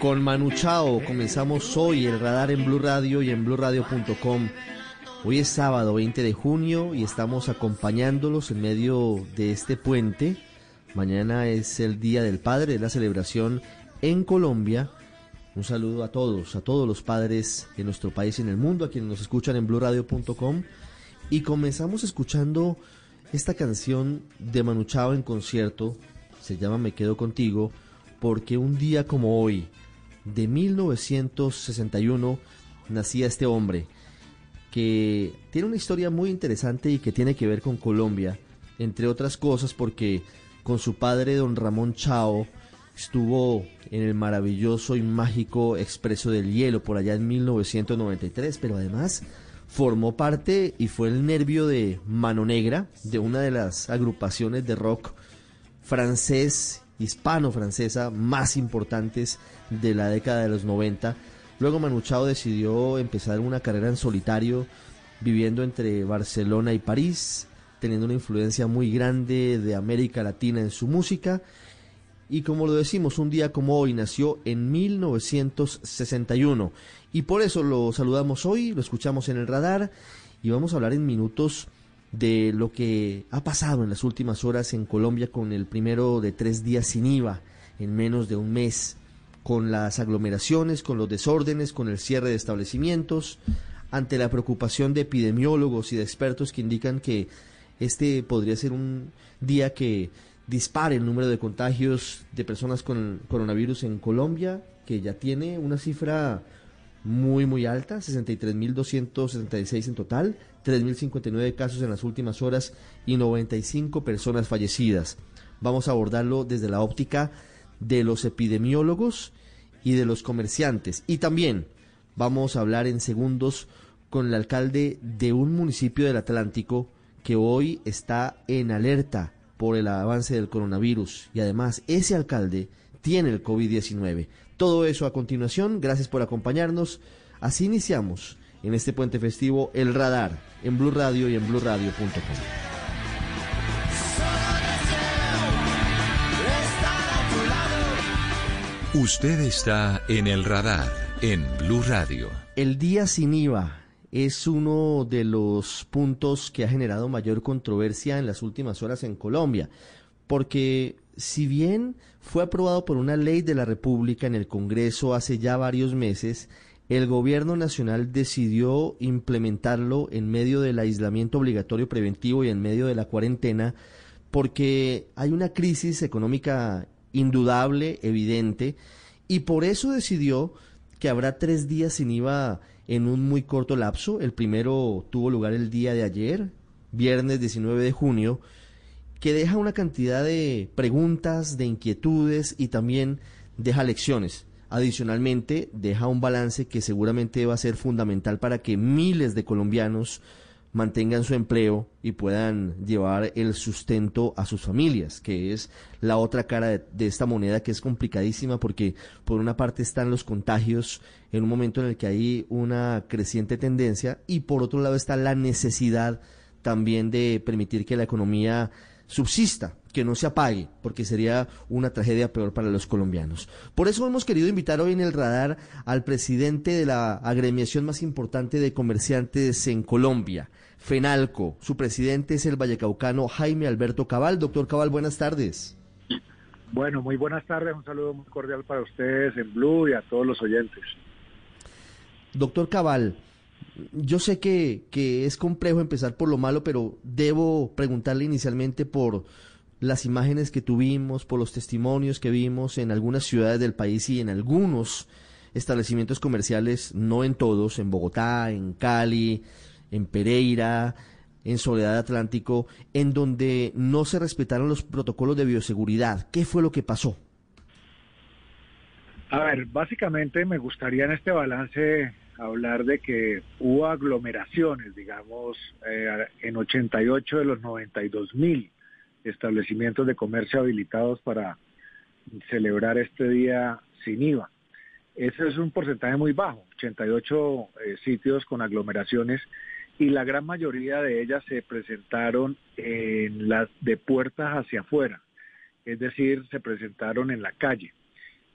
Con Manu Chao comenzamos hoy el radar en Blue Radio y en BlueRadio.com. Hoy es sábado 20 de junio y estamos acompañándolos en medio de este puente. Mañana es el Día del Padre, es la celebración en Colombia. Un saludo a todos, a todos los padres de nuestro país y en el mundo, a quienes nos escuchan en BlueRadio.com. Y comenzamos escuchando esta canción de Manu Chao en concierto, se llama Me Quedo Contigo, porque un día como hoy, de 1961, nacía este hombre, que tiene una historia muy interesante y que tiene que ver con Colombia, entre otras cosas porque con su padre, don Ramón Chao, estuvo en el maravilloso y mágico Expreso del Hielo por allá en 1993, pero además formó parte y fue el nervio de Mano Negra, de una de las agrupaciones de rock francés, hispano-francesa más importantes de la década de los 90. Luego Manu Chao decidió empezar una carrera en solitario, viviendo entre Barcelona y París, teniendo una influencia muy grande de América Latina en su música y como lo decimos, un día como hoy nació en 1961. Y por eso lo saludamos hoy, lo escuchamos en el radar y vamos a hablar en minutos de lo que ha pasado en las últimas horas en Colombia con el primero de tres días sin IVA en menos de un mes, con las aglomeraciones, con los desórdenes, con el cierre de establecimientos, ante la preocupación de epidemiólogos y de expertos que indican que este podría ser un día que dispare el número de contagios de personas con coronavirus en Colombia, que ya tiene una cifra muy, muy alta, 63.276 en total, 3.059 casos en las últimas horas y 95 personas fallecidas. Vamos a abordarlo desde la óptica de los epidemiólogos y de los comerciantes. Y también vamos a hablar en segundos con el alcalde de un municipio del Atlántico que hoy está en alerta por el avance del coronavirus y además ese alcalde tiene el COVID-19. Todo eso a continuación, gracias por acompañarnos. Así iniciamos en este puente festivo El Radar en Blue Radio y en BlueRadio.com. Usted está en El Radar en Blue Radio. El día sin IVA es uno de los puntos que ha generado mayor controversia en las últimas horas en Colombia, porque si bien fue aprobado por una ley de la República en el Congreso hace ya varios meses, el gobierno nacional decidió implementarlo en medio del aislamiento obligatorio preventivo y en medio de la cuarentena, porque hay una crisis económica indudable, evidente, y por eso decidió que habrá tres días sin IVA en un muy corto lapso. El primero tuvo lugar el día de ayer, viernes 19 de junio, que deja una cantidad de preguntas, de inquietudes y también deja lecciones. Adicionalmente, deja un balance que seguramente va a ser fundamental para que miles de colombianos mantengan su empleo y puedan llevar el sustento a sus familias, que es la otra cara de, esta moneda que es complicadísima porque por una parte están los contagios en un momento en el que hay una creciente tendencia y por otro lado está la necesidad también de permitir que la economía subsista, que no se apague, porque sería una tragedia peor para los colombianos. Por eso hemos querido invitar hoy en el radar al presidente de la agremiación más importante de comerciantes en Colombia, FENALCO. Su presidente es el vallecaucano Jaime Alberto Cabal. Doctor Cabal, buenas tardes. Bueno, muy buenas tardes. Un saludo muy cordial para ustedes en Blue y a todos los oyentes. Doctor Cabal, yo sé que, que es complejo empezar por lo malo, pero debo preguntarle inicialmente por las imágenes que tuvimos, por los testimonios que vimos en algunas ciudades del país y en algunos establecimientos comerciales, no en todos, en Bogotá, en Cali, en Pereira, en Soledad Atlántico, en donde no se respetaron los protocolos de bioseguridad. ¿Qué fue lo que pasó? A ver, básicamente me gustaría en este balance hablar de que hubo aglomeraciones, digamos, eh, en 88 de los 92 mil establecimientos de comercio habilitados para celebrar este día sin IVA. Ese es un porcentaje muy bajo, 88 eh, sitios con aglomeraciones y la gran mayoría de ellas se presentaron en las de puertas hacia afuera, es decir, se presentaron en la calle,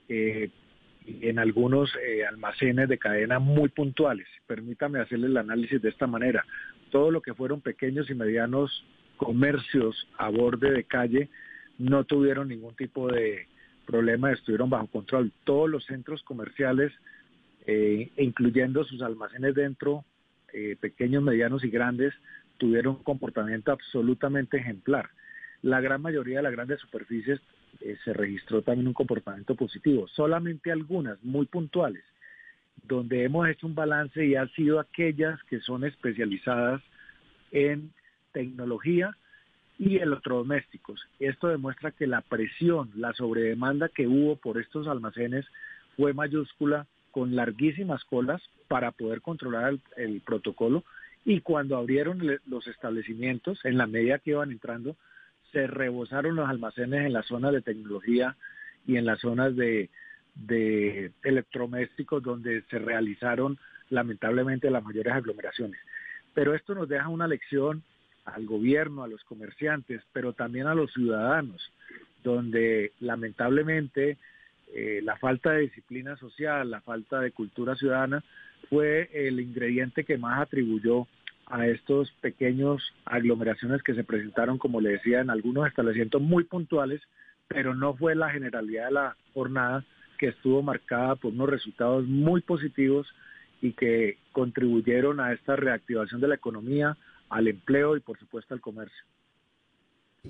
eh, en algunos eh, almacenes de cadena muy puntuales. Permítame hacerle el análisis de esta manera. Todo lo que fueron pequeños y medianos comercios a borde de calle no tuvieron ningún tipo de problema, estuvieron bajo control. Todos los centros comerciales, eh, incluyendo sus almacenes dentro, eh, pequeños, medianos y grandes, tuvieron un comportamiento absolutamente ejemplar. La gran mayoría de las grandes superficies eh, se registró también un comportamiento positivo. Solamente algunas muy puntuales, donde hemos hecho un balance y han sido aquellas que son especializadas en tecnología y electrodomésticos. Esto demuestra que la presión, la sobredemanda que hubo por estos almacenes fue mayúscula con larguísimas colas para poder controlar el, protocolo y cuando abrieron los establecimientos, en la medida que iban entrando, se rebosaron los almacenes en las zonas de tecnología y en las zonas de, de electrodomésticos donde se realizaron lamentablemente las mayores aglomeraciones. Pero esto nos deja una lección al gobierno, a los comerciantes, pero también a los ciudadanos, donde lamentablemente eh, la falta de disciplina social, la falta de cultura ciudadana, fue el ingrediente que más atribuyó a estos pequeños aglomeraciones que se presentaron, como le decía, en algunos establecimientos muy puntuales, pero no fue la generalidad de la jornada que estuvo marcada por unos resultados muy positivos y que contribuyeron a esta reactivación de la economía, al empleo y por supuesto al comercio.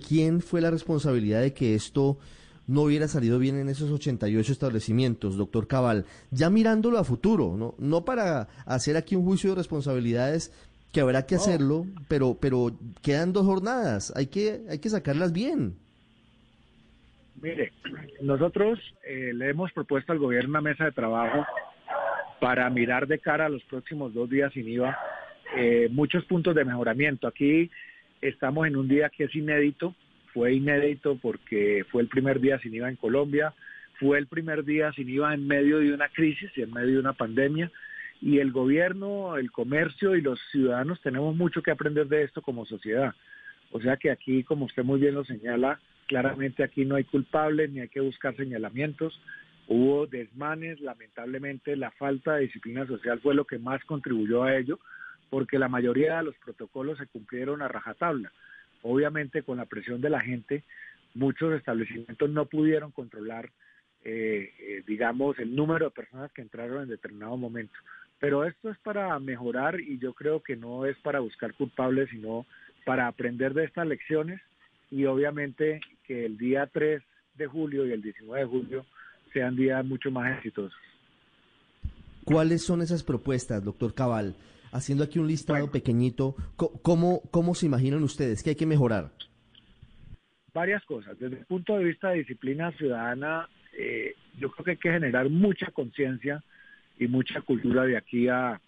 ¿Quién fue la responsabilidad de que esto no hubiera salido bien en esos 88 establecimientos, doctor Cabal? Ya mirándolo a futuro, no, no para hacer aquí un juicio de responsabilidades que habrá que hacerlo, pero, pero quedan dos jornadas, hay que, hay que sacarlas bien. Mire, nosotros eh, le hemos propuesto al gobierno una mesa de trabajo para mirar de cara a los próximos dos días sin IVA eh, muchos puntos de mejoramiento. Aquí estamos en un día que es inédito, fue inédito porque fue el primer día sin IVA en Colombia, fue el primer día sin IVA en medio de una crisis y en medio de una pandemia. Y el gobierno, el comercio y los ciudadanos tenemos mucho que aprender de esto como sociedad. O sea que aquí, como usted muy bien lo señala, claramente aquí no hay culpables ni hay que buscar señalamientos. Hubo desmanes, lamentablemente la falta de disciplina social fue lo que más contribuyó a ello porque la mayoría de los protocolos se cumplieron a rajatabla. Obviamente con la presión de la gente, muchos establecimientos no pudieron controlar, eh, eh, digamos, el número de personas que entraron en determinado momento. Pero esto es para mejorar y yo creo que no es para buscar culpables, sino para aprender de estas lecciones y obviamente que el día 3 de julio y el 19 de julio sean días mucho más exitosos. ¿Cuáles son esas propuestas, doctor Cabal? haciendo aquí un listado pequeñito, ¿cómo, ¿cómo se imaginan ustedes? ¿Qué hay que mejorar? Varias cosas. Desde el punto de vista de disciplina ciudadana, eh, yo creo que hay que generar mucha conciencia y mucha cultura de aquí a,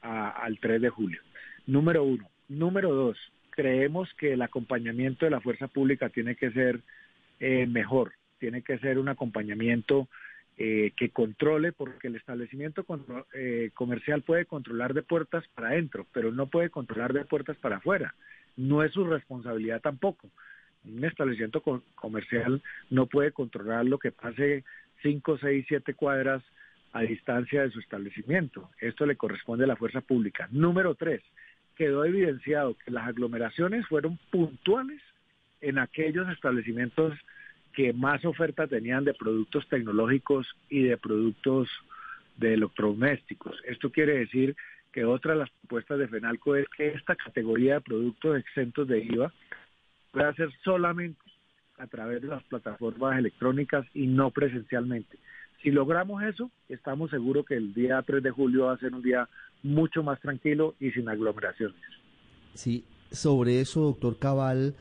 al 3 de julio. Número uno, Número dos, creemos que el acompañamiento de la fuerza pública tiene que ser eh, mejor, tiene que ser un acompañamiento eh, que controle, porque el establecimiento eh, comercial puede controlar de puertas para adentro, pero no puede controlar de puertas para afuera. No es su responsabilidad tampoco. Un establecimiento comercial no puede controlar lo que pase 5, 6, 7 cuadras a distancia de su establecimiento. Esto le corresponde a la fuerza pública. Número tres, quedó evidenciado que las aglomeraciones fueron puntuales en aquellos establecimientos que más oferta tenían de productos tecnológicos y de productos de electrodomésticos. Esto quiere decir que otra de las propuestas de FENALCO es que esta categoría de productos exentos de IVA pueda ser solamente a través de las plataformas electrónicas y no presencialmente. Si logramos eso, estamos seguros que el día 3 de julio va a ser un día mucho más tranquilo y sin aglomeraciones. Sí, sobre eso, doctor Cabal,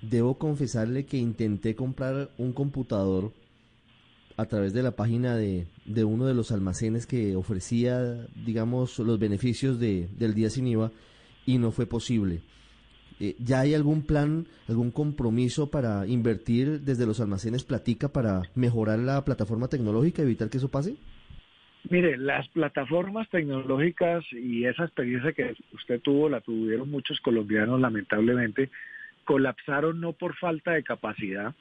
debo confesarle que intenté comprar un computador a través de la página de, de uno de los almacenes que ofrecía, digamos, los beneficios de, del día sin IVA y no fue posible. Eh, ¿Ya hay algún plan, algún compromiso para invertir desde los almacenes Platica para mejorar la plataforma tecnológica, evitar que eso pase? Mire, las plataformas tecnológicas y esa experiencia que usted tuvo, la tuvieron muchos colombianos lamentablemente, colapsaron no por falta de capacidad,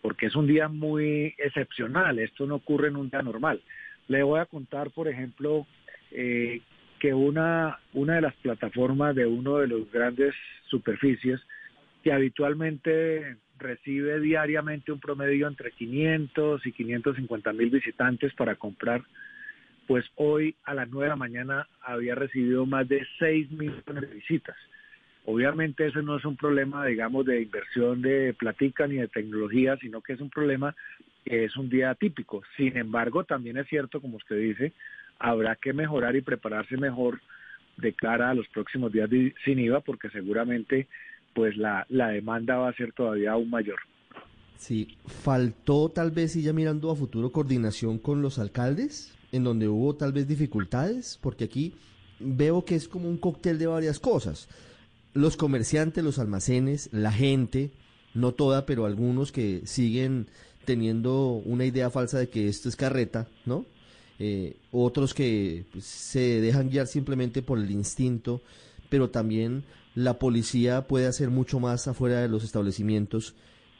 porque es un día muy excepcional, esto no ocurre en un día normal. Le voy a contar, por ejemplo, eh, que una, una de las plataformas de uno de los grandes superficies que habitualmente recibe diariamente un promedio entre 500 y 550 mil visitantes para comprar, pues hoy a las 9 de la mañana había recibido más de 6 millones de visitas. Obviamente eso no es un problema, digamos, de inversión de platica ni de tecnología, sino que es un problema que es un día típico. Sin embargo, también es cierto, como usted dice, habrá que mejorar y prepararse mejor de cara a los próximos días sin IVA, porque seguramente pues la, la demanda va a ser todavía aún mayor. Sí, faltó tal vez, y ya mirando a futuro, coordinación con los alcaldes, en donde hubo tal vez dificultades, porque aquí veo que es como un cóctel de varias cosas. Los comerciantes, los almacenes, la gente, no toda, pero algunos que siguen teniendo una idea falsa de que esto es carreta, ¿no? Eh, otros que pues, se dejan guiar simplemente por el instinto, pero también la policía puede hacer mucho más afuera de los establecimientos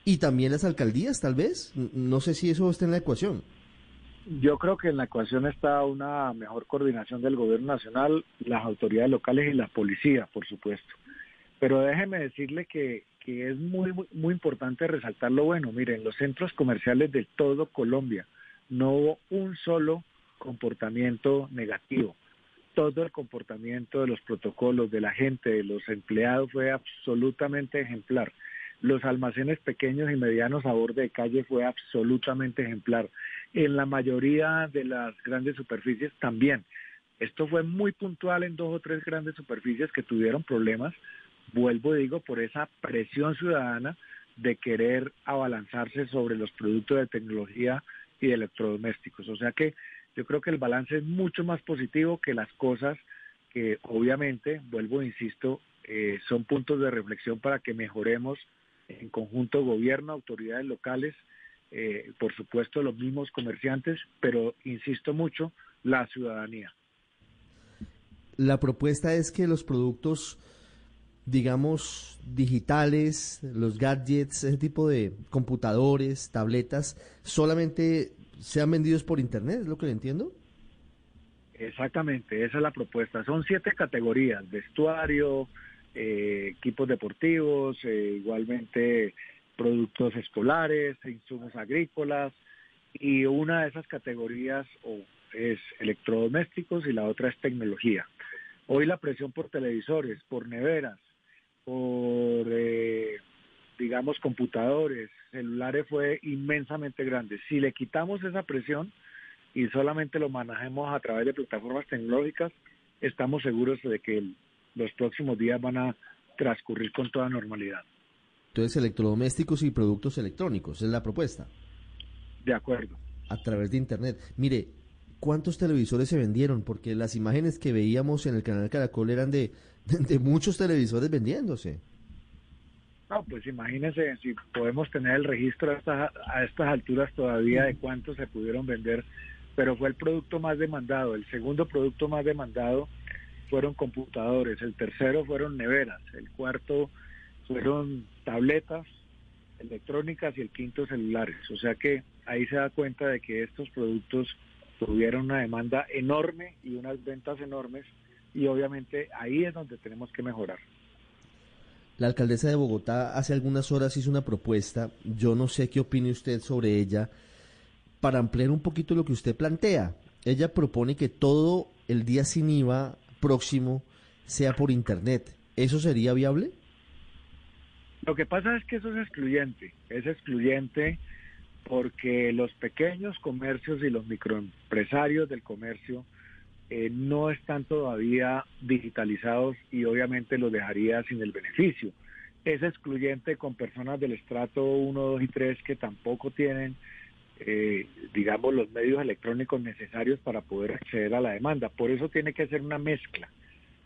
y también las alcaldías, tal vez. No sé si eso está en la ecuación. Yo creo que en la ecuación está una mejor coordinación del gobierno nacional, las autoridades locales y la policía, por supuesto. Pero déjeme decirle que, que es muy, muy, muy importante resaltar lo bueno. Miren, los centros comerciales de todo Colombia no hubo un solo comportamiento negativo todo el comportamiento de los protocolos de la gente, de los empleados fue absolutamente ejemplar. Los almacenes pequeños y medianos a borde de calle fue absolutamente ejemplar. En la mayoría de las grandes superficies también. Esto fue muy puntual en dos o tres grandes superficies que tuvieron problemas, vuelvo digo, por esa presión ciudadana de querer abalanzarse sobre los productos de tecnología y de electrodomésticos. O sea que yo creo que el balance es mucho más positivo que las cosas que obviamente, vuelvo e insisto, eh, son puntos de reflexión para que mejoremos en conjunto gobierno, autoridades locales, eh, por supuesto los mismos comerciantes, pero insisto mucho, la ciudadanía. La propuesta es que los productos, digamos, digitales, los gadgets, ese tipo de computadores, tabletas, solamente sean vendidos por Internet, ¿es lo que le entiendo? Exactamente, esa es la propuesta. Son siete categorías, vestuario, eh, equipos deportivos, eh, igualmente productos escolares, insumos agrícolas, y una de esas categorías es electrodomésticos y la otra es tecnología. Hoy la presión por televisores, por neveras, por eh, digamos, computadores, celulares fue inmensamente grande. Si le quitamos esa presión y solamente lo manejemos a través de plataformas tecnológicas, estamos seguros de que los próximos días van a transcurrir con toda normalidad. Entonces, electrodomésticos y productos electrónicos, es la propuesta. De acuerdo. A través de Internet. Mire, ¿cuántos televisores se vendieron? Porque las imágenes que veíamos en el canal Caracol eran de de muchos televisores vendiéndose. No, pues imagínense si podemos tener el registro a estas, a estas alturas todavía de cuántos se pudieron vender, pero fue el producto más demandado. El segundo producto más demandado fueron computadores, el tercero fueron neveras, el cuarto fueron tabletas electrónicas y el quinto celulares. O sea que ahí se da cuenta de que estos productos tuvieron una demanda enorme y unas ventas enormes y obviamente ahí es donde tenemos que mejorar. La alcaldesa de Bogotá hace algunas horas hizo una propuesta, yo no sé qué opine usted sobre ella, para ampliar un poquito lo que usted plantea. Ella propone que todo el día sin IVA próximo sea por Internet. ¿Eso sería viable? Lo que pasa es que eso es excluyente, es excluyente porque los pequeños comercios y los microempresarios del comercio eh, no están todavía digitalizados y obviamente los dejaría sin el beneficio. Es excluyente con personas del estrato 1, 2 y 3 que tampoco tienen, eh, digamos, los medios electrónicos necesarios para poder acceder a la demanda. Por eso tiene que ser una mezcla.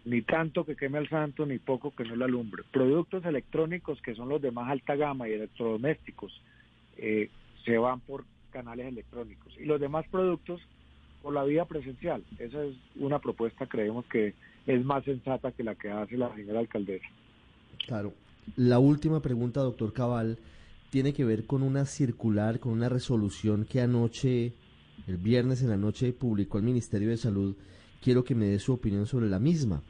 Ni tanto que queme al santo, ni poco que no la alumbre. Productos electrónicos que son los de más alta gama y electrodomésticos eh, se van por canales electrónicos. Y los demás productos por la vía presencial. Esa es una propuesta, creemos que es más sensata que la que hace la señora alcaldesa. Claro. La última pregunta, doctor Cabal, tiene que ver con una circular, con una resolución que anoche, el viernes en la noche, publicó el Ministerio de Salud. Quiero que me dé su opinión sobre la misma.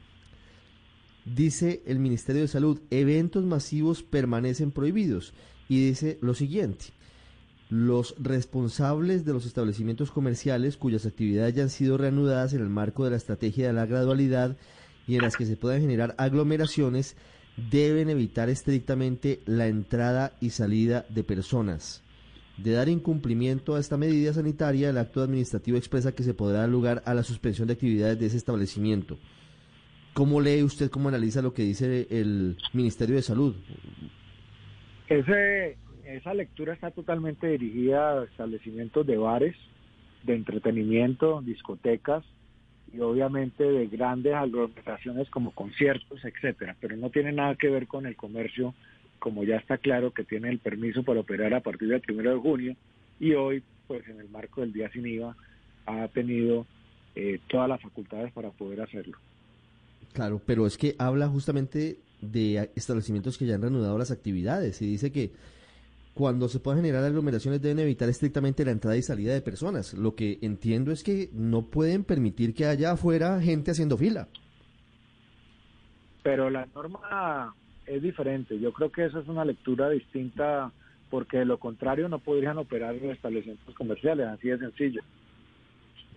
Dice el Ministerio de Salud, eventos masivos permanecen prohibidos. Y dice lo siguiente, los responsables de los establecimientos comerciales cuyas actividades ya han sido reanudadas en el marco de la estrategia de la gradualidad y en las que se puedan generar aglomeraciones deben evitar estrictamente la entrada y salida de personas. De dar incumplimiento a esta medida sanitaria, el acto administrativo expresa que se podrá dar lugar a la suspensión de actividades de ese establecimiento. ¿Cómo lee usted, cómo analiza lo que dice el Ministerio de Salud? Ese esa lectura está totalmente dirigida a establecimientos de bares, de entretenimiento, discotecas y obviamente de grandes aglomeraciones como conciertos, etcétera, pero no tiene nada que ver con el comercio, como ya está claro que tiene el permiso para operar a partir del primero de junio y hoy, pues en el marco del día sin IVA, ha tenido eh, todas las facultades para poder hacerlo. Claro, pero es que habla justamente de establecimientos que ya han reanudado las actividades y dice que cuando se puedan generar aglomeraciones deben evitar estrictamente la entrada y salida de personas. Lo que entiendo es que no pueden permitir que haya afuera gente haciendo fila. Pero la norma es diferente. Yo creo que esa es una lectura distinta porque de lo contrario no podrían operar en establecimientos comerciales, así de sencillo.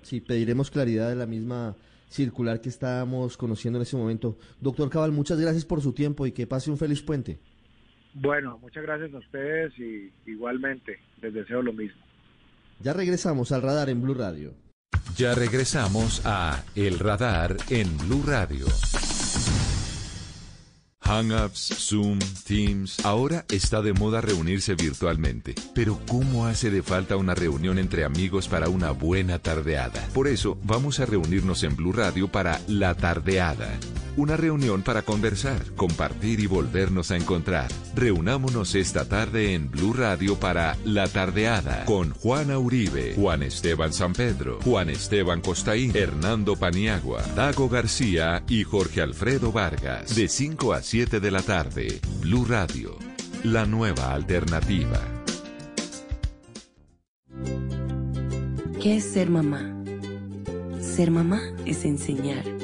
Sí, pediremos claridad de la misma circular que estábamos conociendo en ese momento. Doctor Cabal, muchas gracias por su tiempo y que pase un feliz puente. Bueno, muchas gracias a ustedes y igualmente les deseo lo mismo. Ya regresamos al radar en Blue Radio. Ya regresamos a El Radar en Blue Radio. Hangouts, Zoom, Teams. Ahora está de moda reunirse virtualmente. Pero ¿cómo hace de falta una reunión entre amigos para una buena tardeada? Por eso vamos a reunirnos en Blue Radio para La Tardeada. Una reunión para conversar, compartir y volvernos a encontrar. Reunámonos esta tarde en Blue Radio para La Tardeada con Juana Uribe, Juan Esteban San Pedro, Juan Esteban Costaín, Hernando Paniagua, Dago García y Jorge Alfredo Vargas. De 5 a 7 de la tarde, Blue Radio, la nueva alternativa. ¿Qué es ser mamá? Ser mamá es enseñar.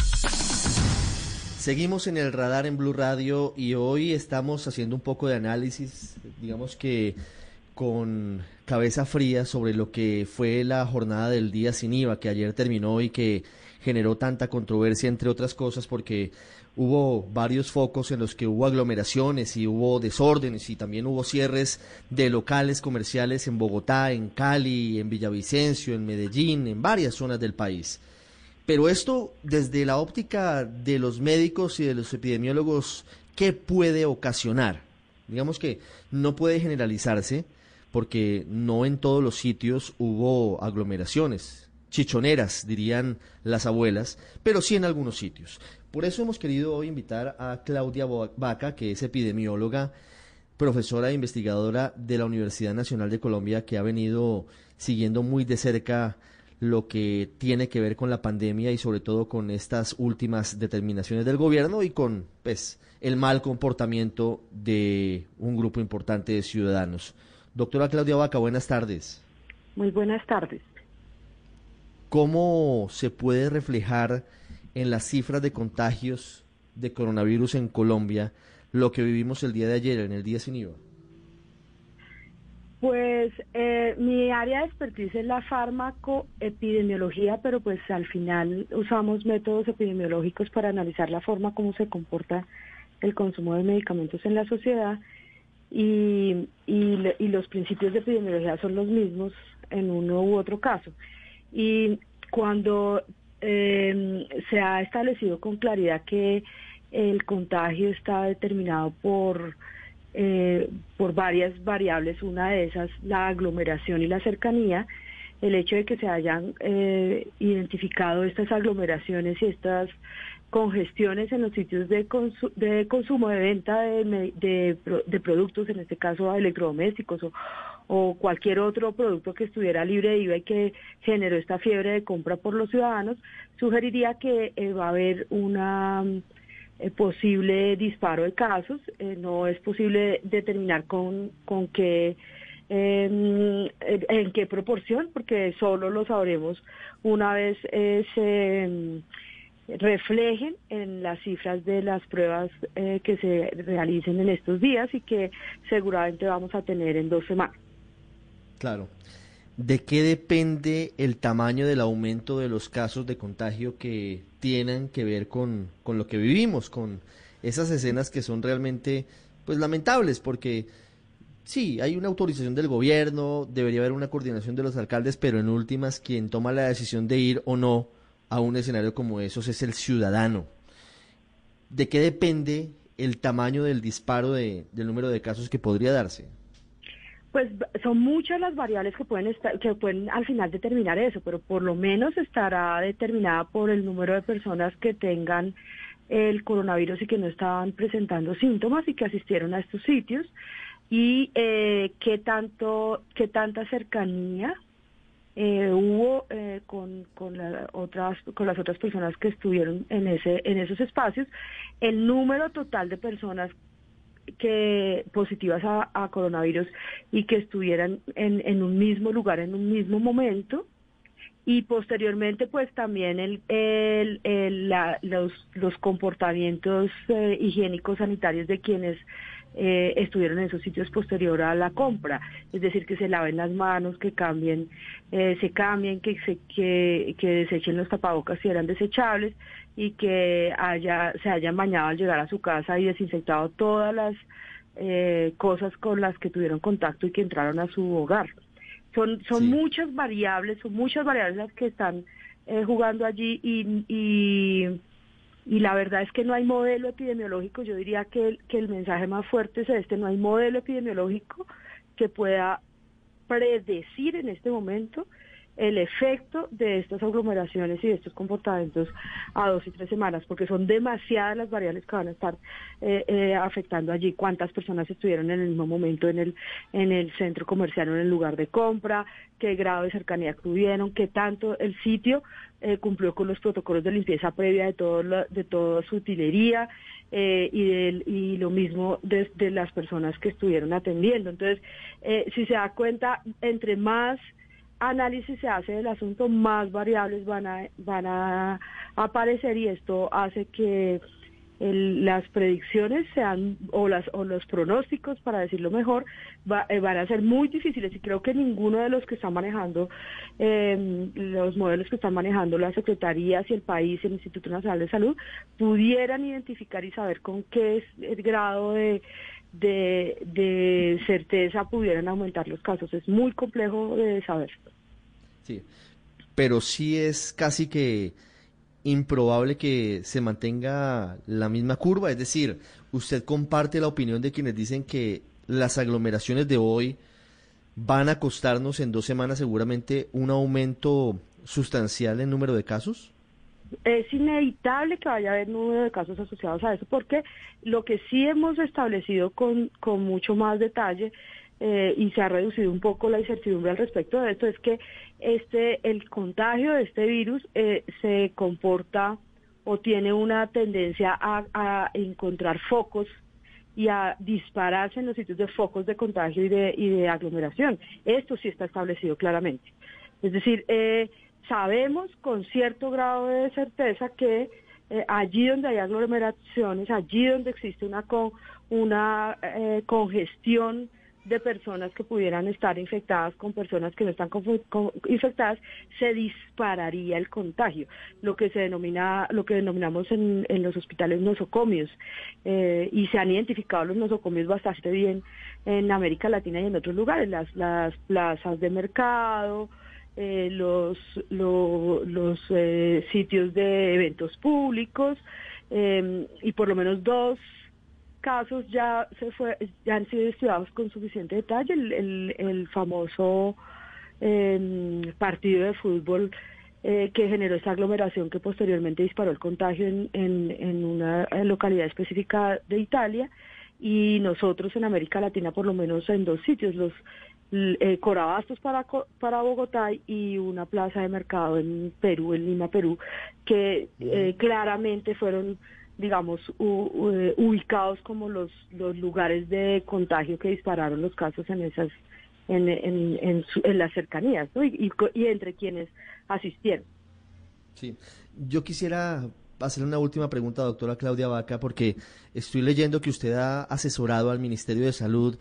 Seguimos en el radar en Blue Radio y hoy estamos haciendo un poco de análisis, digamos que con cabeza fría sobre lo que fue la jornada del día sin IVA que ayer terminó y que generó tanta controversia, entre otras cosas, porque hubo varios focos en los que hubo aglomeraciones y hubo desórdenes y también hubo cierres de locales comerciales en Bogotá, en Cali, en Villavicencio, en Medellín, en varias zonas del país. Pero esto, desde la óptica de los médicos y de los epidemiólogos, ¿qué puede ocasionar? Digamos que no puede generalizarse porque no en todos los sitios hubo aglomeraciones, chichoneras, dirían las abuelas, pero sí en algunos sitios. Por eso hemos querido hoy invitar a Claudia Vaca, que es epidemióloga, profesora e investigadora de la Universidad Nacional de Colombia, que ha venido siguiendo muy de cerca lo que tiene que ver con la pandemia y sobre todo con estas últimas determinaciones del gobierno y con pues el mal comportamiento de un grupo importante de ciudadanos. Doctora Claudia Vaca, buenas tardes. Muy buenas tardes. ¿Cómo se puede reflejar en las cifras de contagios de coronavirus en Colombia lo que vivimos el día de ayer, en el día sin IVA? Pues eh, mi área de expertise es la farmacoepidemiología, pero pues al final usamos métodos epidemiológicos para analizar la forma como se comporta el consumo de medicamentos en la sociedad y, y, los principios de epidemiología son los mismos en uno u otro caso. Y cuando eh, se ha establecido con claridad que el contagio está determinado por eh, por varias variables, una de esas la aglomeración y la cercanía, el hecho de que se hayan eh, identificado estas aglomeraciones y estas congestiones en los sitios de, de consumo, de venta de, de, productos, en este caso electrodomésticos o, cualquier otro producto que estuviera libre de IVA y que generó esta fiebre de compra por los ciudadanos, sugeriría que eh, va a haber una posible disparo de casos. Eh, no es posible determinar con, con qué, em, en qué proporción, porque solo lo sabremos una vez eh, se em, reflejen en las cifras de las pruebas que se realicen en estos días y que seguramente vamos a tener en dos semanas. Claro. ¿De qué depende el tamaño del aumento de los casos de contagio que tienen que ver con, con lo que vivimos, con esas escenas que son realmente pues lamentables? Porque sí, hay una autorización del gobierno, debería haber una coordinación de los alcaldes, pero en últimas quien toma la decisión de ir o no a un escenario como esos es el ciudadano. ¿De qué depende el tamaño del disparo de, del número de casos que podría darse? Pues son muchas las variables que pueden estar, que pueden al final determinar eso, pero por lo menos estará determinada por el número de personas que tengan el coronavirus y que no estaban presentando síntomas y que asistieron a estos sitios. Y eh, qué tanto, qué tanta cercanía eh, hubo eh, con, con, otras, con las otras personas que estuvieron en, ese, en esos espacios, el número total de personas que positivas a, coronavirus y que estuvieran en, en, un mismo lugar, en un mismo momento. Y posteriormente, pues también el, el, los, los comportamientos eh, higiénicos sanitarios de quienes eh, estuvieron en esos sitios posterior a la compra, es decir, que se laven las manos, que cambien, eh, se cambien, que, se, que, que desechen los tapabocas si eran desechables y que haya, se hayan bañado al llegar a su casa y desinfectado todas las eh, cosas con las que tuvieron contacto y que entraron a su hogar. Son, son muchas variables, son muchas variables las que están jugando allí y, y y la verdad es que no hay modelo epidemiológico, yo diría que el, que el mensaje más fuerte es este, no hay modelo epidemiológico que pueda predecir en este momento el efecto de estas aglomeraciones y de estos comportamientos a dos y tres semanas, porque son demasiadas las variables que van a estar eh, eh, afectando allí. Cuántas personas estuvieron en el mismo momento en el, en el centro comercial o en el lugar de compra, qué grado de cercanía tuvieron, qué tanto el sitio eh, cumplió con los protocolos de limpieza previa de, todo de toda su utilería. y, y lo mismo de, de, las personas que estuvieron atendiendo. Entonces, si se da cuenta, entre más análisis se hace del asunto, más variables van a, van a aparecer y esto hace que las predicciones sean o las o los pronósticos para decirlo mejor eh, van a ser muy difíciles. Y creo que ninguno de los que están manejando em, los modelos que están manejando las secretarías y el país y el Instituto Nacional de Salud pudieran identificar y saber con qué es grado de, de, de certeza pudieran aumentar los casos. Es muy complejo de saber. Sí pero sí es casi que improbable que se mantenga la misma curva, es decir, usted comparte la opinión de quienes dicen que las aglomeraciones de hoy van a costarnos en dos semanas seguramente un aumento sustancial en número de casos? Es inevitable que vaya a haber número de casos asociados a eso, porque lo que sí hemos establecido con, con mucho más detalle eh, y se ha reducido un poco la incertidumbre al respecto de esto es que este el contagio de este virus eh, se comporta o tiene una tendencia a, encontrar focos y a dispararse en los sitios de focos de contagio y de, y de aglomeración. Esto sí está establecido claramente. Es decir, eh, sabemos con cierto grado de certeza que allí donde hay aglomeraciones, allí donde existe una, una congestión de personas que pudieran estar infectadas con personas que no están infectadas, se dispararía el contagio, lo que se denomina, lo que denominamos en, en los hospitales nosocomios, eh, y se han identificado los nosocomios bastante bien en América Latina y en otros lugares, las, las plazas de mercado, eh, los, los eh, sitios de eventos públicos, y por lo menos dos casos ya se fue, ya han sido estudiados con suficiente detalle. El, el, famoso em, partido de fútbol eh, que generó esa aglomeración que posteriormente disparó el contagio en, en, una localidad específica de Italia y nosotros en América Latina por lo menos en dos sitios, los eh, Corabastos para, para Bogotá y una plaza de mercado en Perú, en Lima, Perú, que eh, claramente fueron digamos, ubicados como los, los lugares de contagio que dispararon los casos en esas en, en, en, las cercanías y, y, entre quienes asistieron. Sí, yo quisiera hacerle una última pregunta, doctora Claudia Vaca, porque estoy leyendo que usted ha asesorado al Ministerio de Salud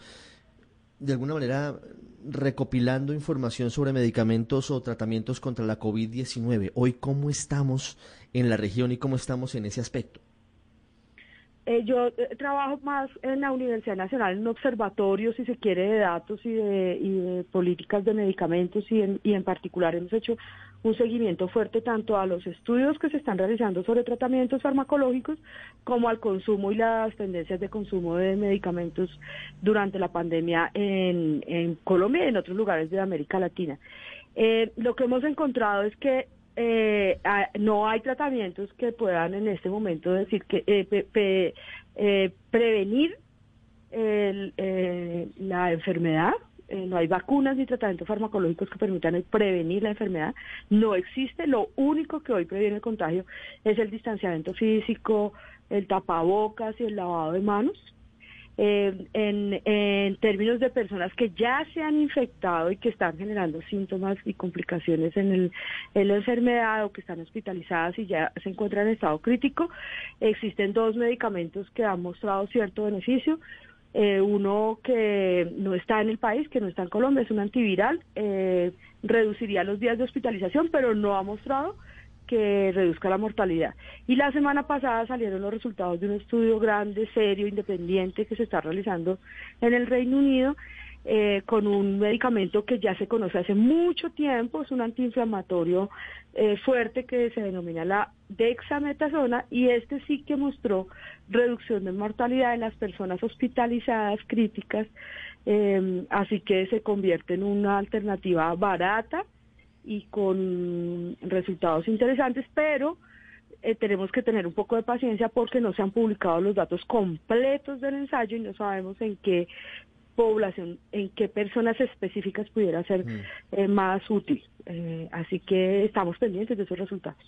de alguna manera recopilando información sobre medicamentos o tratamientos contra la COVID-19. Hoy, ¿cómo estamos en la región y cómo estamos en ese aspecto? Eh, yo eh, trabajo más en la Universidad Nacional, en observatorios, si se quiere, de datos y de, políticas de medicamentos y en, y particular hemos hecho un seguimiento fuerte tanto a los estudios que se están realizando sobre tratamientos farmacológicos como al consumo y las tendencias de consumo de medicamentos durante la pandemia en, en Colombia y en otros lugares de América Latina. Eh, lo que hemos encontrado es que eh, no hay tratamientos que puedan en este momento decir que eh, eh, prevenir eh, la enfermedad. no hay vacunas ni tratamientos farmacológicos que permitan prevenir la enfermedad. No existe. Lo único que hoy previene el contagio es el distanciamiento físico, el tapabocas y el lavado de manos. Eh, en, términos de personas que ya se han infectado y que están generando síntomas y complicaciones en, el, en la enfermedad o que están hospitalizadas y ya se encuentran en estado crítico, existen dos medicamentos que han mostrado cierto beneficio. Eh, uno que no está en el país, que no está en Colombia, es un antiviral, eh, reduciría los días de hospitalización, pero no ha mostrado que reduzca la mortalidad. Y la semana pasada salieron los resultados de un estudio grande, serio, independiente que se está realizando en el Reino Unido eh, con un medicamento que ya se conoce hace mucho tiempo, es un antiinflamatorio eh, fuerte que se denomina la dexametasona y este sí que mostró reducción de mortalidad en las personas hospitalizadas críticas, eh, así que se convierte en una alternativa barata y con resultados interesantes, pero eh, tenemos que tener un poco de paciencia porque no se han publicado los datos completos del ensayo y no sabemos en qué población, en qué personas específicas pudiera ser mm. eh, más útil. Eh, así que estamos pendientes de esos resultados.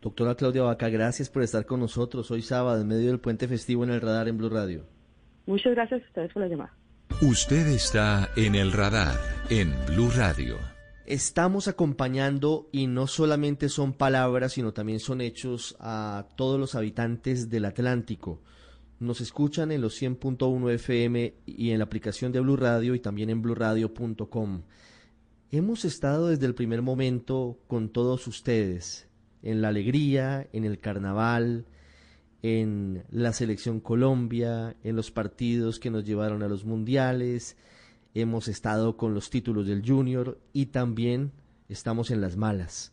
Doctora Claudia Vaca, gracias por estar con nosotros hoy sábado en medio del puente festivo en el radar en Blue Radio. Muchas gracias a ustedes por la llamada. Usted está en el radar en Blue Radio. Estamos acompañando, y no solamente son palabras, sino también son hechos, a todos los habitantes del Atlántico. Nos escuchan en los 100.1 FM y en la aplicación de Blue Radio y también en bluradio.com. Hemos estado desde el primer momento con todos ustedes, en la alegría, en el carnaval, en la selección Colombia, en los partidos que nos llevaron a los mundiales, hemos estado con los títulos del Junior y también estamos en las malas.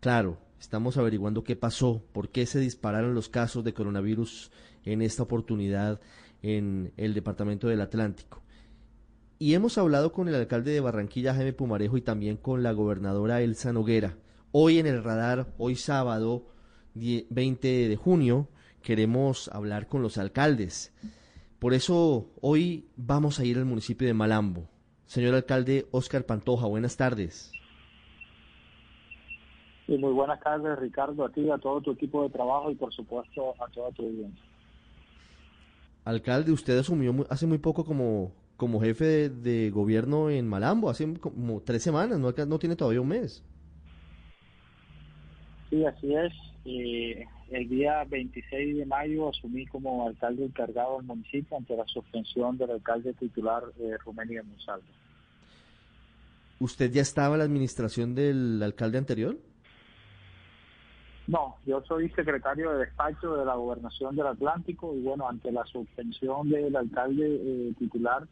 Claro, estamos averiguando qué pasó, por qué se dispararon los casos de coronavirus en esta oportunidad en el departamento del Atlántico. Y hemos hablado con el alcalde de Barranquilla, Jaime Pumarejo, y también con la gobernadora Elsa Noguera. Hoy en el radar, hoy sábado 20 de junio, queremos hablar con los alcaldes. Por eso hoy vamos a ir al municipio de Malambo. Señor alcalde Oscar Pantoja, buenas tardes. Y muy buenas tardes, Ricardo, a ti, a todo tu equipo de trabajo y por supuesto a toda tu audiencia. Alcalde, usted asumió hace muy poco como, como jefe de, gobierno en Malambo, hace como tres semanas, no, no tiene todavía un mes. Sí, así es. Eh, el día 26 de mayo asumí como alcalde encargado del municipio ante la suspensión del alcalde titular eh, Rumenia Monsalvo. ¿Usted ya estaba en la administración del alcalde anterior? No, yo soy secretario de despacho de la gobernación del Atlántico y bueno, ante la suspensión del alcalde eh, titular,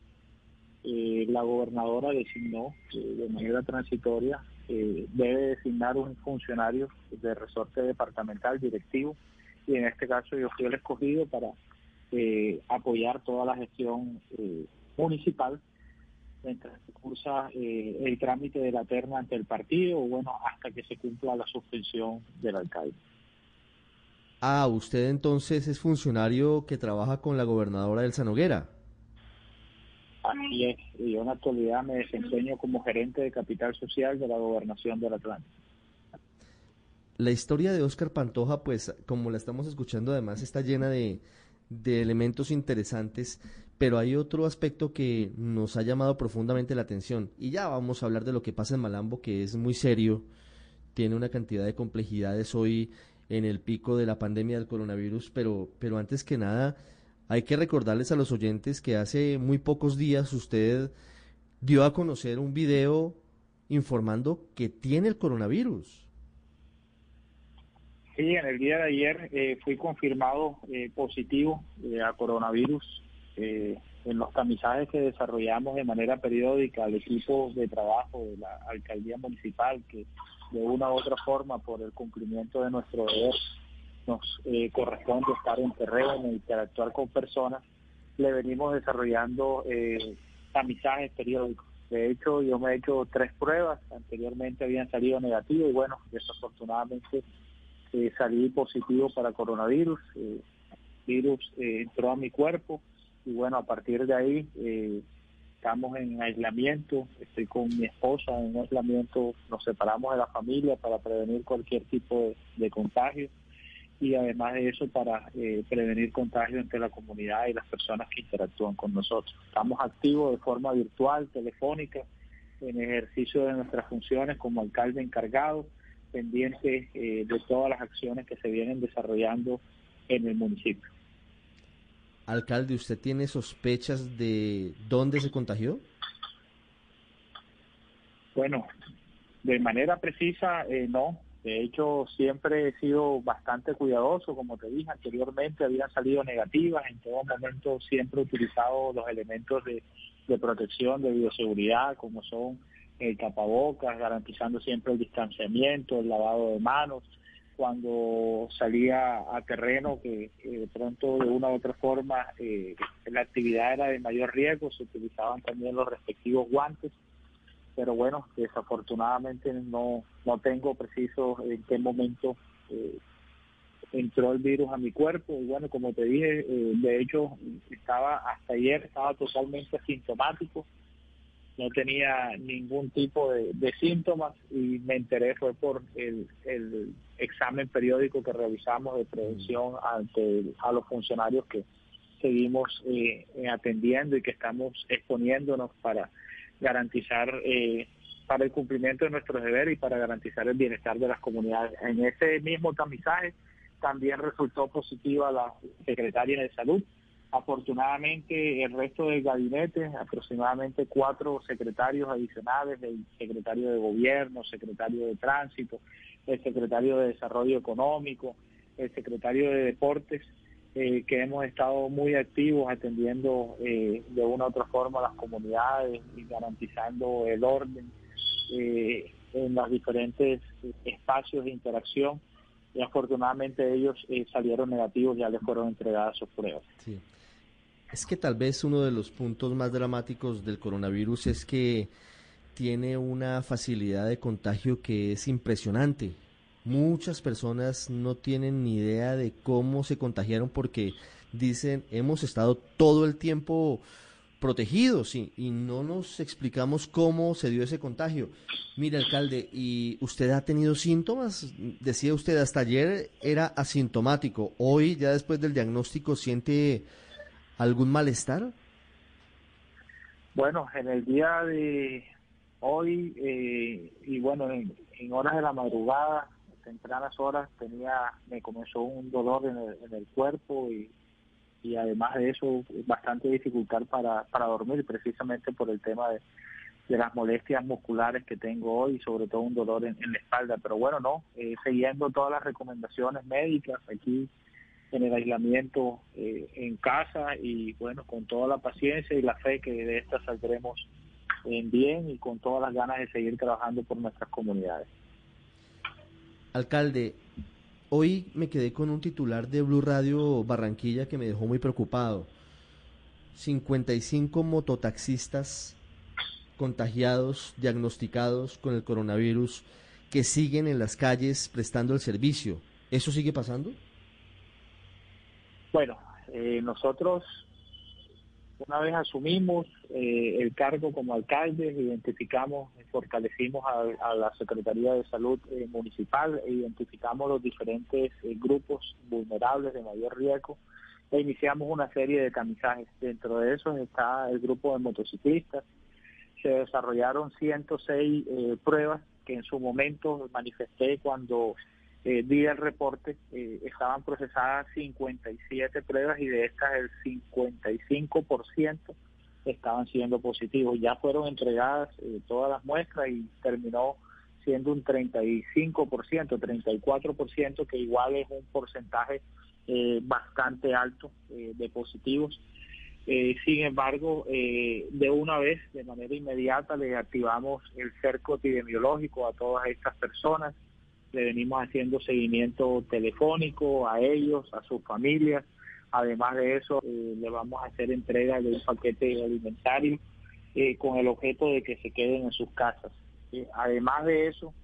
eh, la gobernadora designó eh, de manera transitoria debe designar un funcionario de resorte departamental directivo y en este caso yo fui el escogido para eh, apoyar toda la gestión eh, municipal mientras se cursa eh, el trámite de la terna ante el partido o bueno hasta que se cumpla la suspensión del alcalde. Ah, usted entonces es funcionario que trabaja con la gobernadora del Sanoguera. Y en la actualidad me desempeño como gerente de capital social de la gobernación del Atlántico. La historia de Oscar Pantoja, pues como la estamos escuchando, además está llena de, de elementos interesantes, pero hay otro aspecto que nos ha llamado profundamente la atención. Y ya vamos a hablar de lo que pasa en Malambo, que es muy serio, tiene una cantidad de complejidades hoy en el pico de la pandemia del coronavirus, pero, pero antes que nada, hay que recordarles a los oyentes que hace muy pocos días usted dio a conocer un video informando que tiene el coronavirus. Sí, en el día de ayer eh, fui confirmado eh, positivo eh, a coronavirus en los tamizajes que desarrollamos de manera periódica al equipo de trabajo de la alcaldía municipal que de una u otra forma por el cumplimiento de nuestro deber nos eh, corresponde estar en terreno, interactuar con personas, le venimos desarrollando eh, tamizajes periódicos. De hecho, yo me he hecho tres pruebas, anteriormente habían salido negativos y bueno, desafortunadamente eh, salí positivo para coronavirus. el virus entró a mi cuerpo y bueno, a partir de ahí estamos en aislamiento, estoy con mi esposa en aislamiento, nos separamos de la familia para prevenir cualquier tipo de contagio y además de eso para eh, prevenir contagio entre la comunidad y las personas que interactúan con nosotros. Estamos activos de forma virtual, telefónica, en ejercicio de nuestras funciones como alcalde encargado, pendiente eh, de todas las acciones que se vienen desarrollando en el municipio. Alcalde, ¿usted tiene sospechas de dónde se contagió? Bueno, de manera precisa, eh, no, de hecho, siempre he sido bastante cuidadoso, como te dije anteriormente, habían salido negativas, en todo momento siempre he utilizado los elementos de, protección, de bioseguridad, como son el tapabocas, garantizando siempre el distanciamiento, el lavado de manos. Cuando salía a terreno, que de pronto de una u otra forma eh, la actividad era de mayor riesgo, se utilizaban también los respectivos guantes pero bueno, desafortunadamente no, no tengo preciso en qué momento eh, entró el virus a mi cuerpo. Y bueno, como te dije, eh, de hecho estaba hasta ayer estaba totalmente asintomático, no tenía ningún tipo de, síntomas y me enteré fue por el, el examen periódico que realizamos de prevención ante a los funcionarios que seguimos eh, atendiendo y que estamos exponiéndonos para garantizar eh, para el cumplimiento de nuestros deberes y para garantizar el bienestar de las comunidades. En ese mismo tamizaje también resultó positiva la secretaria de salud. Afortunadamente el resto del gabinete, aproximadamente cuatro secretarios adicionales, el secretario de gobierno, secretario de tránsito, el secretario de desarrollo económico, el secretario de deportes, eh, que hemos estado muy activos atendiendo eh, de una u otra forma las comunidades y garantizando el orden eh, en los diferentes espacios de interacción. Y afortunadamente ellos salieron negativos, ya les fueron entregadas sus pruebas. Es que tal vez uno de los puntos más dramáticos del coronavirus es que tiene una facilidad de contagio que es impresionante muchas personas no tienen ni idea de cómo se contagiaron porque dicen hemos estado todo el tiempo protegidos y, no nos explicamos cómo se dio ese contagio. Mire, alcalde, ¿y usted ha tenido síntomas? Decía usted, hasta ayer era asintomático. Hoy, ya después del diagnóstico, ¿siente algún malestar? Bueno, en el día de hoy eh, y bueno, en, en horas de la madrugada tempranas horas tenía, me comenzó un dolor en el, en el cuerpo y, y además de eso bastante dificultad para, para dormir precisamente por el tema de, de las molestias musculares que tengo hoy sobre todo un dolor en, la espalda. Pero bueno, no, eh, siguiendo todas las recomendaciones médicas aquí en el aislamiento eh, en casa y bueno, con toda la paciencia y la fe que de esta saldremos en bien y con todas las ganas de seguir trabajando por nuestras comunidades. Alcalde, hoy me quedé con un titular de Blue Radio Barranquilla que me dejó muy preocupado. 55 mototaxistas contagiados, diagnosticados con el coronavirus, que siguen en las calles prestando el servicio. ¿Eso sigue pasando? Bueno, eh, nosotros una vez asumimos eh, el cargo como alcaldes, identificamos, fortalecimos a, la Secretaría de Salud eh, Municipal e identificamos los diferentes eh, grupos vulnerables de mayor riesgo e iniciamos una serie de camisajes. Dentro de eso está el grupo de motociclistas. Se desarrollaron 106 pruebas que en su momento manifesté cuando eh, día el reporte, eh, estaban procesadas 57 pruebas y de estas el 55% estaban siendo positivos. Ya fueron entregadas eh, todas las muestras y terminó siendo un 35%, 34%, que igual es un porcentaje eh, bastante alto de positivos. sin embargo, de una vez, de manera inmediata, le activamos el cerco epidemiológico a todas estas personas le venimos haciendo seguimiento telefónico a ellos, a sus familias. Además de eso, eh, le vamos a hacer entrega de un paquete alimentario eh, con el objeto de que se queden en sus casas. Eh, además de eso,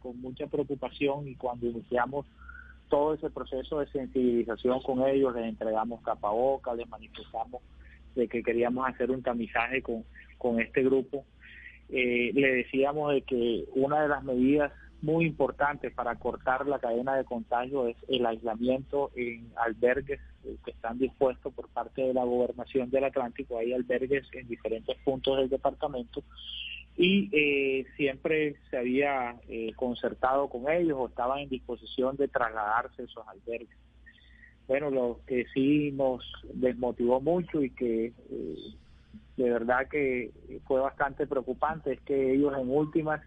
con mucha preocupación y cuando iniciamos todo ese proceso de sensibilización con ellos, les entregamos capabocas, les manifestamos de que queríamos hacer un tamizaje con, con este grupo. le decíamos de que una de las medidas muy importante para cortar la cadena de contagio es el aislamiento en albergues eh, que están dispuestos por parte de la gobernación del Atlántico. Hay albergues en diferentes puntos del departamento y eh, siempre se había eh, concertado con ellos o estaban en disposición de trasladarse esos albergues. Bueno, lo que sí nos desmotivó mucho y que de verdad que fue bastante preocupante es que ellos en últimas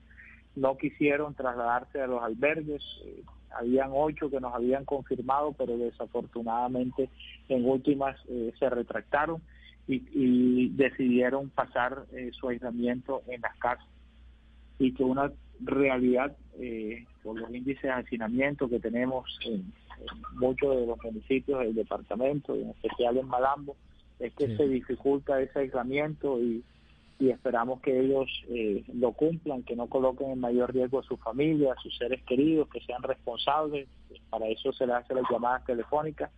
no quisieron trasladarse a los albergues. Eh, habían ocho que nos habían confirmado, pero desafortunadamente en últimas eh, se retractaron y, decidieron pasar eh, su aislamiento en las casas. Y que una realidad, por los índices de hacinamiento que tenemos en, muchos de los municipios del departamento, en especial en Malambo, es que se dificulta ese aislamiento y y esperamos que ellos eh, lo cumplan, que no coloquen en mayor riesgo a su familia, a sus seres queridos, que sean responsables. Para eso se le hace las llamadas telefónicas,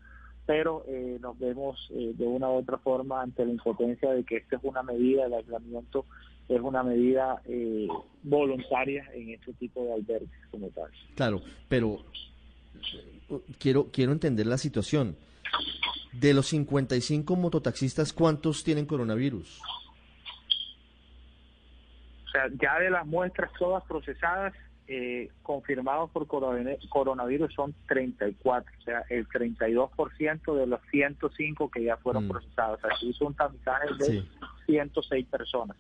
pero eh, nos vemos eh, de una u otra forma ante la impotencia de que esta es una medida, el aislamiento es una medida voluntaria en este tipo de albergues como tal. Claro, pero quiero, quiero entender la situación. De los 55 mototaxistas, ¿cuántos tienen coronavirus? Sea, ya de las muestras todas procesadas, eh, confirmados por coronavirus son 34, o sea, el 32% de los 105 que ya fueron mm. procesados. O sea, se hizo un tamizaje de 106 personas.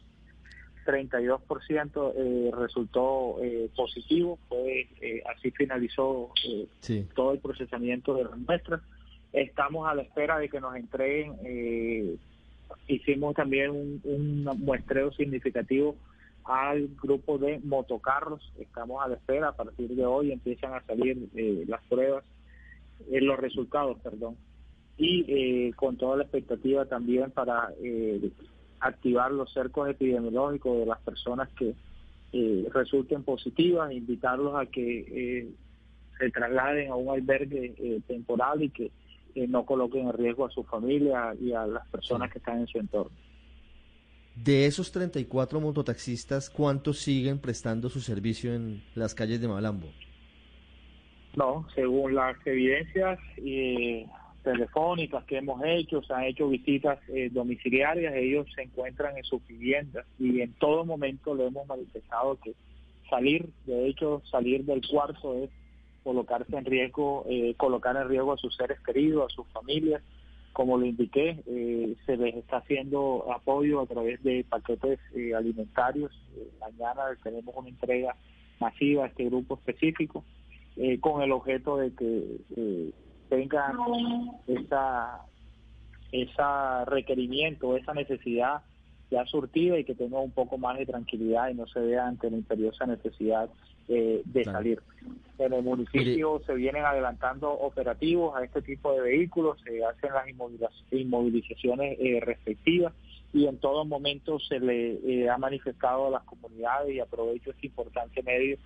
32% eh, resultó eh, positivo, fue eh, así finalizó eh, todo el procesamiento de las muestras. Estamos a la espera de que nos entreguen, hicimos también un, un, muestreo significativo al grupo de motocarros, estamos a la espera, a partir de hoy empiezan a salir las pruebas, los resultados, perdón, y con toda la expectativa también para activar los cercos epidemiológicos de las personas que eh, resulten positivas, invitarlos a que eh, se trasladen a un albergue eh, temporal y que no coloquen en riesgo a su familia y a las personas que están en su entorno. De esos 34 mototaxistas, ¿cuántos siguen prestando su servicio en las calles de Malambo? No, según las evidencias, y telefónicas que hemos hecho, se han hecho visitas eh, domiciliarias, ellos se encuentran en sus viviendas y en todo momento le hemos manifestado que salir, de hecho salir del cuarto es colocarse en riesgo, eh, colocar en riesgo a sus seres queridos, a sus familias, como lo indiqué, eh, se les está haciendo apoyo a través de paquetes alimentarios, mañana tenemos una entrega masiva a este grupo específico, con el objeto de que tengan esa, esa requerimiento, esa necesidad ya surtida y que tenga un poco más de tranquilidad y no se vea ante la imperiosa necesidad eh, de salir. En el municipio se vienen adelantando operativos a este tipo de vehículos, se hacen las inmovilizaciones eh, respectivas y en todo momento se le eh, ha manifestado a las comunidades y aprovecho este importante medio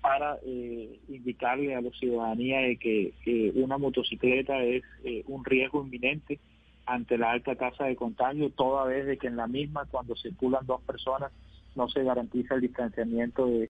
para eh, indicarle a la ciudadanía de que una motocicleta es eh, un riesgo inminente ante la alta tasa de contagio, toda vez de que en la misma, cuando circulan dos personas, no se garantiza el distanciamiento de